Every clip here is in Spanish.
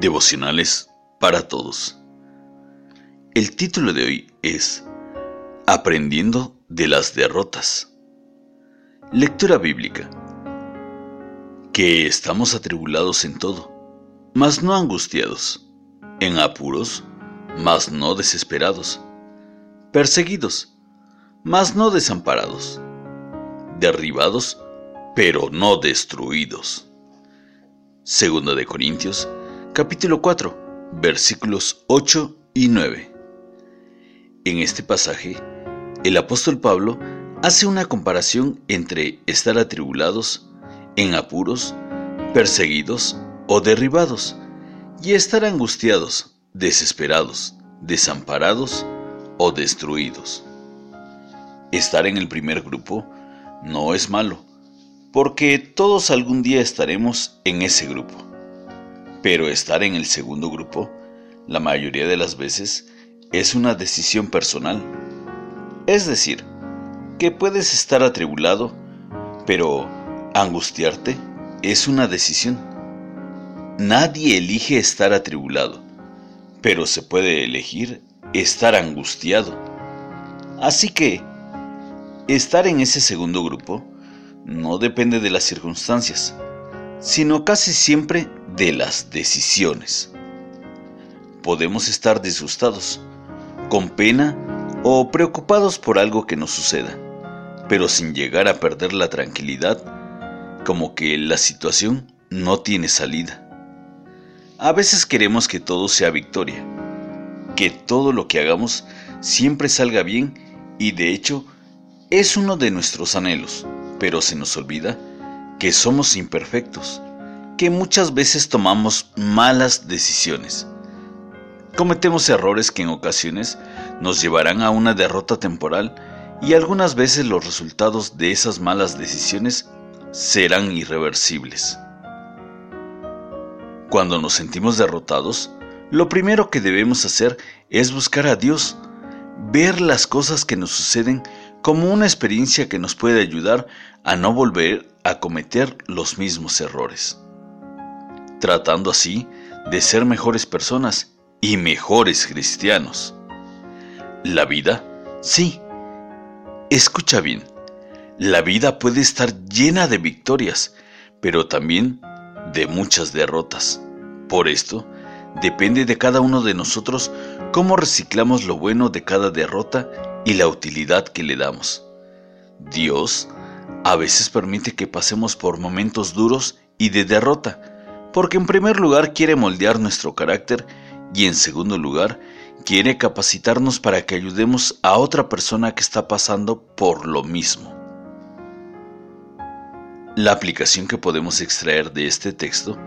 Devocionales para todos. El título de hoy es Aprendiendo de las derrotas. Lectura bíblica. Que estamos atribulados en todo, mas no angustiados, en apuros, mas no desesperados, perseguidos, mas no desamparados, derribados, pero no destruidos. Segunda de Corintios capítulo 4, versículos 8 y 9. En este pasaje, el apóstol Pablo hace una comparación entre estar atribulados, en apuros, perseguidos o derribados, y estar angustiados, desesperados, desamparados o destruidos. Estar en el primer grupo no es malo, porque todos algún día estaremos en ese grupo. Pero estar en el segundo grupo, la mayoría de las veces, es una decisión personal. Es decir, que puedes estar atribulado, pero angustiarte es una decisión. Nadie elige estar atribulado, pero se puede elegir estar angustiado. Así que, estar en ese segundo grupo no depende de las circunstancias, sino casi siempre de las decisiones. Podemos estar disgustados, con pena o preocupados por algo que nos suceda, pero sin llegar a perder la tranquilidad, como que la situación no tiene salida. A veces queremos que todo sea victoria, que todo lo que hagamos siempre salga bien y de hecho es uno de nuestros anhelos, pero se nos olvida que somos imperfectos que muchas veces tomamos malas decisiones. Cometemos errores que en ocasiones nos llevarán a una derrota temporal y algunas veces los resultados de esas malas decisiones serán irreversibles. Cuando nos sentimos derrotados, lo primero que debemos hacer es buscar a Dios, ver las cosas que nos suceden como una experiencia que nos puede ayudar a no volver a cometer los mismos errores tratando así de ser mejores personas y mejores cristianos. La vida, sí, escucha bien, la vida puede estar llena de victorias, pero también de muchas derrotas. Por esto, depende de cada uno de nosotros cómo reciclamos lo bueno de cada derrota y la utilidad que le damos. Dios a veces permite que pasemos por momentos duros y de derrota, porque en primer lugar quiere moldear nuestro carácter y en segundo lugar quiere capacitarnos para que ayudemos a otra persona que está pasando por lo mismo. La aplicación que podemos extraer de este texto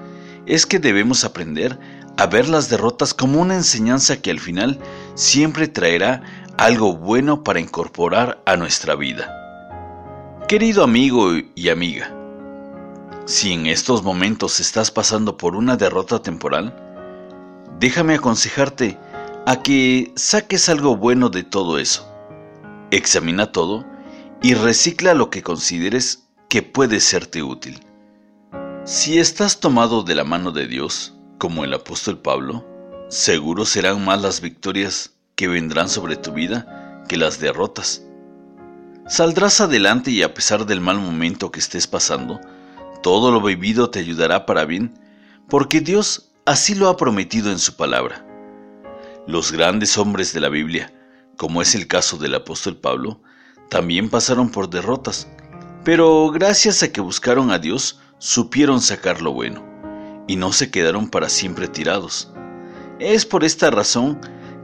es que debemos aprender a ver las derrotas como una enseñanza que al final siempre traerá algo bueno para incorporar a nuestra vida. Querido amigo y amiga, si en estos momentos estás pasando por una derrota temporal, déjame aconsejarte a que saques algo bueno de todo eso. Examina todo y recicla lo que consideres que puede serte útil. Si estás tomado de la mano de Dios, como el apóstol Pablo, seguro serán más las victorias que vendrán sobre tu vida que las derrotas. Saldrás adelante y a pesar del mal momento que estés pasando, todo lo vivido te ayudará para bien, porque Dios así lo ha prometido en su palabra. Los grandes hombres de la Biblia, como es el caso del apóstol Pablo, también pasaron por derrotas, pero gracias a que buscaron a Dios, supieron sacar lo bueno, y no se quedaron para siempre tirados. Es por esta razón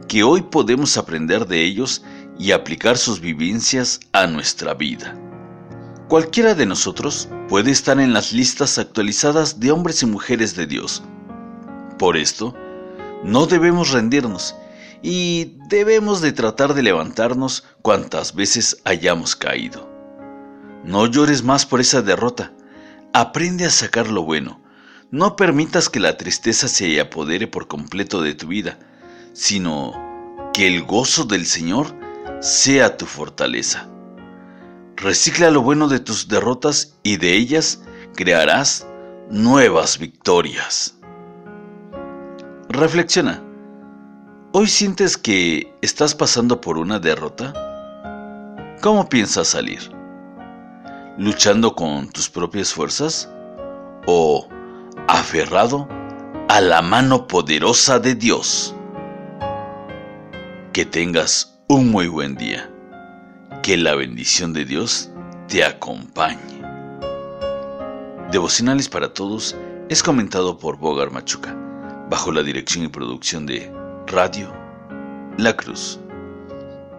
que hoy podemos aprender de ellos y aplicar sus vivencias a nuestra vida. Cualquiera de nosotros puede estar en las listas actualizadas de hombres y mujeres de Dios. Por esto, no debemos rendirnos y debemos de tratar de levantarnos cuantas veces hayamos caído. No llores más por esa derrota, aprende a sacar lo bueno. No permitas que la tristeza se apodere por completo de tu vida, sino que el gozo del Señor sea tu fortaleza. Recicla lo bueno de tus derrotas y de ellas crearás nuevas victorias. Reflexiona. ¿Hoy sientes que estás pasando por una derrota? ¿Cómo piensas salir? ¿Luchando con tus propias fuerzas? ¿O aferrado a la mano poderosa de Dios? Que tengas un muy buen día. Que la bendición de Dios te acompañe. Devocionales para Todos es comentado por Bogar Machuca, bajo la dirección y producción de Radio La Cruz.